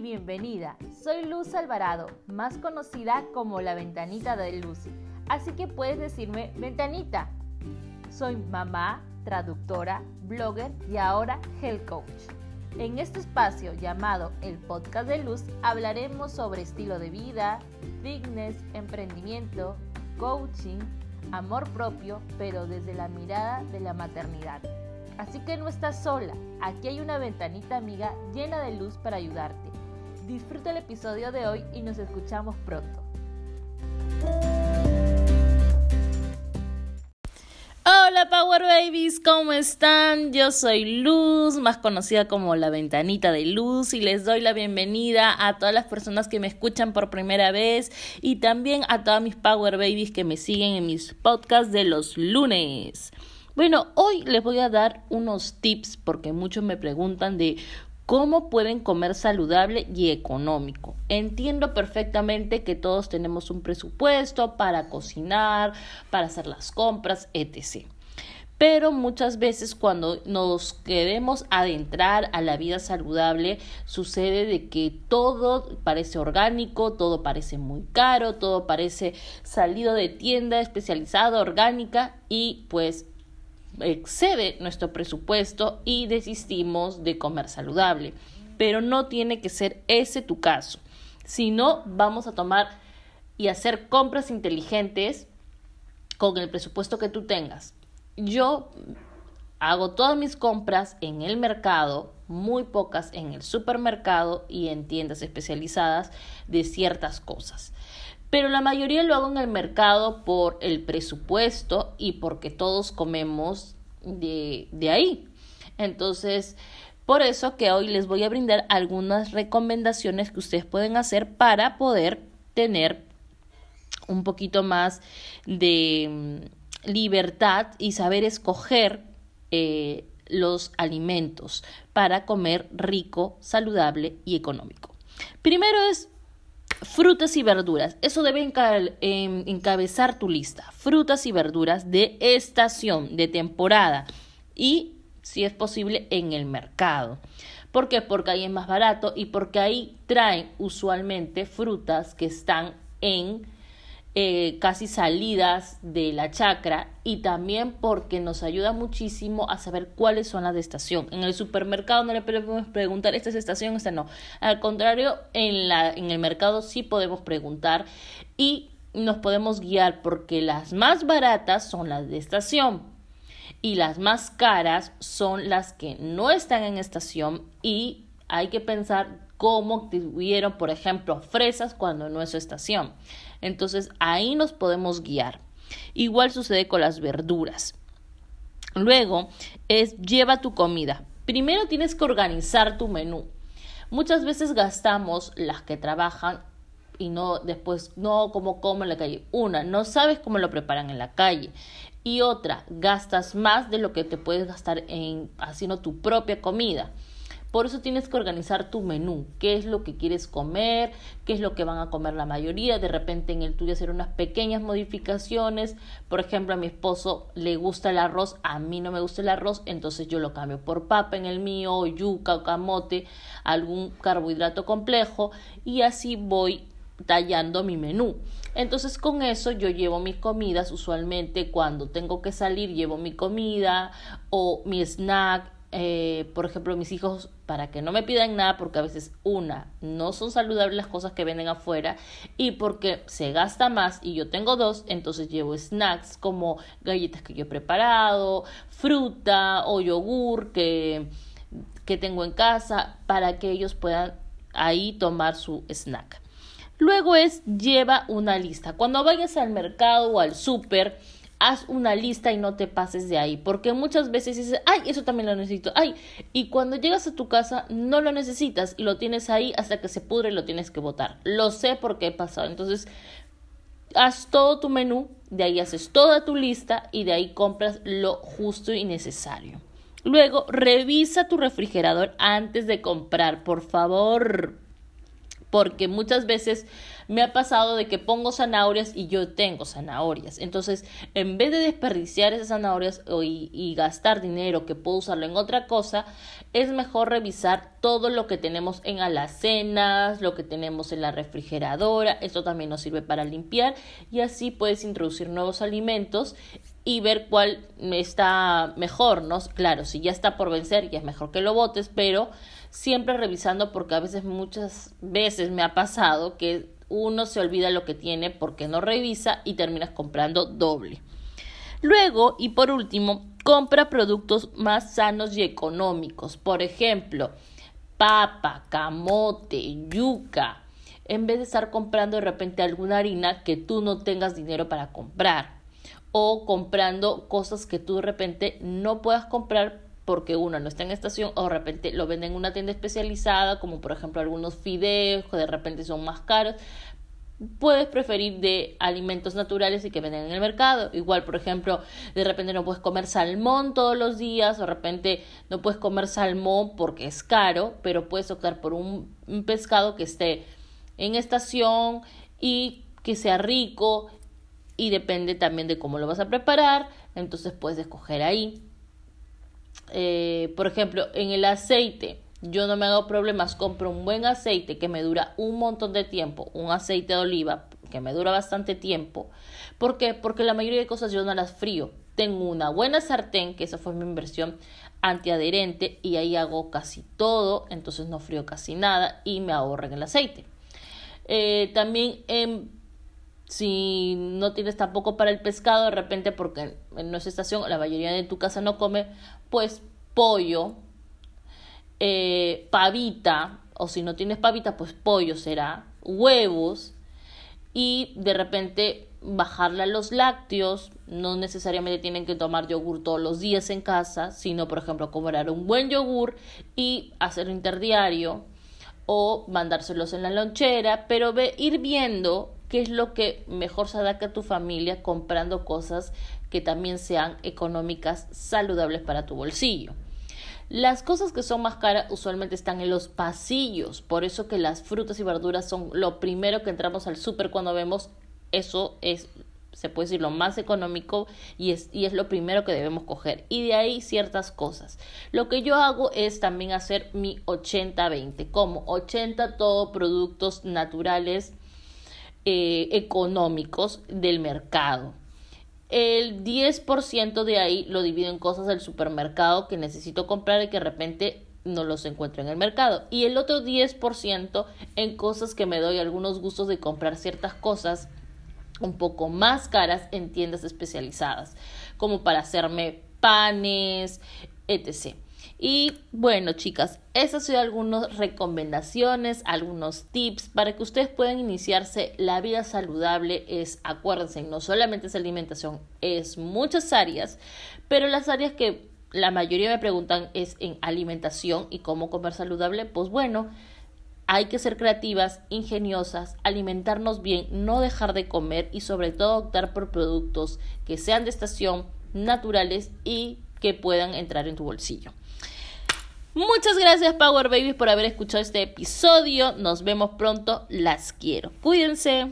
bienvenida. Soy Luz Alvarado, más conocida como la Ventanita de Luz. Así que puedes decirme Ventanita. Soy mamá, traductora, blogger y ahora health coach. En este espacio llamado el Podcast de Luz hablaremos sobre estilo de vida, fitness, emprendimiento, coaching, amor propio, pero desde la mirada de la maternidad. Así que no estás sola, aquí hay una ventanita amiga llena de luz para ayudarte. Disfruta el episodio de hoy y nos escuchamos pronto. Hola Power Babies, ¿cómo están? Yo soy Luz, más conocida como la ventanita de luz y les doy la bienvenida a todas las personas que me escuchan por primera vez y también a todas mis Power Babies que me siguen en mis podcasts de los lunes. Bueno, hoy les voy a dar unos tips porque muchos me preguntan de cómo pueden comer saludable y económico. Entiendo perfectamente que todos tenemos un presupuesto para cocinar, para hacer las compras, etc. Pero muchas veces cuando nos queremos adentrar a la vida saludable, sucede de que todo parece orgánico, todo parece muy caro, todo parece salido de tienda especializada, orgánica y pues excede nuestro presupuesto y desistimos de comer saludable. Pero no tiene que ser ese tu caso. Si no, vamos a tomar y hacer compras inteligentes con el presupuesto que tú tengas. Yo hago todas mis compras en el mercado, muy pocas en el supermercado y en tiendas especializadas de ciertas cosas pero la mayoría lo hago en el mercado por el presupuesto y porque todos comemos de, de ahí. Entonces, por eso que hoy les voy a brindar algunas recomendaciones que ustedes pueden hacer para poder tener un poquito más de mm, libertad y saber escoger eh, los alimentos para comer rico, saludable y económico. Primero es Frutas y verduras. Eso debe em, encabezar tu lista. Frutas y verduras de estación, de temporada. Y, si es posible, en el mercado. ¿Por qué? Porque ahí es más barato y porque ahí traen usualmente frutas que están en eh, casi salidas de la chacra y también porque nos ayuda muchísimo a saber cuáles son las de estación. En el supermercado no le podemos preguntar, esta es estación, esta no. Al contrario, en, la, en el mercado sí podemos preguntar y nos podemos guiar porque las más baratas son las de estación y las más caras son las que no están en estación y hay que pensar cómo tuvieron, por ejemplo, fresas cuando no es estación. Entonces ahí nos podemos guiar. Igual sucede con las verduras. Luego es lleva tu comida. Primero tienes que organizar tu menú. Muchas veces gastamos las que trabajan y no después no como como en la calle. Una, no sabes cómo lo preparan en la calle. Y otra, gastas más de lo que te puedes gastar en haciendo tu propia comida. Por eso tienes que organizar tu menú, qué es lo que quieres comer, qué es lo que van a comer la mayoría, de repente en el tuyo hacer unas pequeñas modificaciones, por ejemplo a mi esposo le gusta el arroz, a mí no me gusta el arroz, entonces yo lo cambio por papa en el mío, yuca o camote, algún carbohidrato complejo y así voy tallando mi menú. Entonces con eso yo llevo mis comidas, usualmente cuando tengo que salir llevo mi comida o mi snack. Eh, por ejemplo, mis hijos, para que no me pidan nada, porque a veces, una, no son saludables las cosas que venden afuera, y porque se gasta más y yo tengo dos, entonces llevo snacks como galletas que yo he preparado, fruta o yogur que, que tengo en casa, para que ellos puedan ahí tomar su snack. Luego es lleva una lista. Cuando vayas al mercado o al súper, haz una lista y no te pases de ahí, porque muchas veces dices, ay, eso también lo necesito, ay, y cuando llegas a tu casa no lo necesitas y lo tienes ahí hasta que se pudre y lo tienes que botar. Lo sé porque he pasado. Entonces, haz todo tu menú, de ahí haces toda tu lista y de ahí compras lo justo y necesario. Luego, revisa tu refrigerador antes de comprar, por favor porque muchas veces me ha pasado de que pongo zanahorias y yo tengo zanahorias. Entonces, en vez de desperdiciar esas zanahorias y, y, gastar dinero que puedo usarlo en otra cosa, es mejor revisar todo lo que tenemos en alacenas, lo que tenemos en la refrigeradora. Esto también nos sirve para limpiar y así puedes introducir nuevos alimentos y ver cuál está mejor, ¿no? Claro, si ya está por vencer, ya es mejor que lo botes, pero siempre revisando porque a veces muchas veces me ha pasado que uno se olvida lo que tiene porque no revisa y terminas comprando doble. Luego, y por último, compra productos más sanos y económicos. Por ejemplo, papa, camote, yuca. En vez de estar comprando de repente alguna harina que tú no tengas dinero para comprar. O comprando cosas que tú de repente no puedas comprar porque uno no está en estación o de repente lo venden en una tienda especializada, como por ejemplo algunos fideos que de repente son más caros. Puedes preferir de alimentos naturales y que venden en el mercado. Igual, por ejemplo, de repente no puedes comer salmón todos los días, o de repente no puedes comer salmón porque es caro, pero puedes optar por un, un pescado que esté en estación y que sea rico y depende también de cómo lo vas a preparar, entonces puedes escoger ahí. Eh, por ejemplo, en el aceite, yo no me hago problemas, compro un buen aceite que me dura un montón de tiempo, un aceite de oliva que me dura bastante tiempo. ¿Por qué? Porque la mayoría de cosas yo no las frío. Tengo una buena sartén, que esa fue mi inversión antiadherente, y ahí hago casi todo, entonces no frío casi nada y me ahorro en el aceite. Eh, también en si no tienes tampoco para el pescado, de repente porque en nuestra estación la mayoría de tu casa no come, pues pollo, eh, pavita, o si no tienes pavita, pues pollo será, huevos, y de repente bajarle a los lácteos, no necesariamente tienen que tomar yogur todos los días en casa, sino por ejemplo comprar un buen yogur y hacer interdiario o mandárselos en la lonchera, pero ve, ir viendo qué es lo que mejor se adapta a tu familia comprando cosas que también sean económicas, saludables para tu bolsillo. Las cosas que son más caras usualmente están en los pasillos, por eso que las frutas y verduras son lo primero que entramos al súper cuando vemos, eso es se puede decir lo más económico y es, y es lo primero que debemos coger. Y de ahí ciertas cosas. Lo que yo hago es también hacer mi 80-20, como 80 todo productos naturales eh, económicos del mercado. El 10% de ahí lo divido en cosas del supermercado que necesito comprar y que de repente no los encuentro en el mercado. Y el otro 10% en cosas que me doy algunos gustos de comprar ciertas cosas un poco más caras en tiendas especializadas, como para hacerme panes, etc. Y bueno, chicas, esas son algunas recomendaciones, algunos tips para que ustedes puedan iniciarse la vida saludable. Es, acuérdense, no solamente es alimentación, es muchas áreas, pero las áreas que la mayoría me preguntan es en alimentación y cómo comer saludable. Pues bueno, hay que ser creativas, ingeniosas, alimentarnos bien, no dejar de comer y sobre todo optar por productos que sean de estación, naturales y que puedan entrar en tu bolsillo. Muchas gracias Power Babies por haber escuchado este episodio. Nos vemos pronto. Las quiero. Cuídense.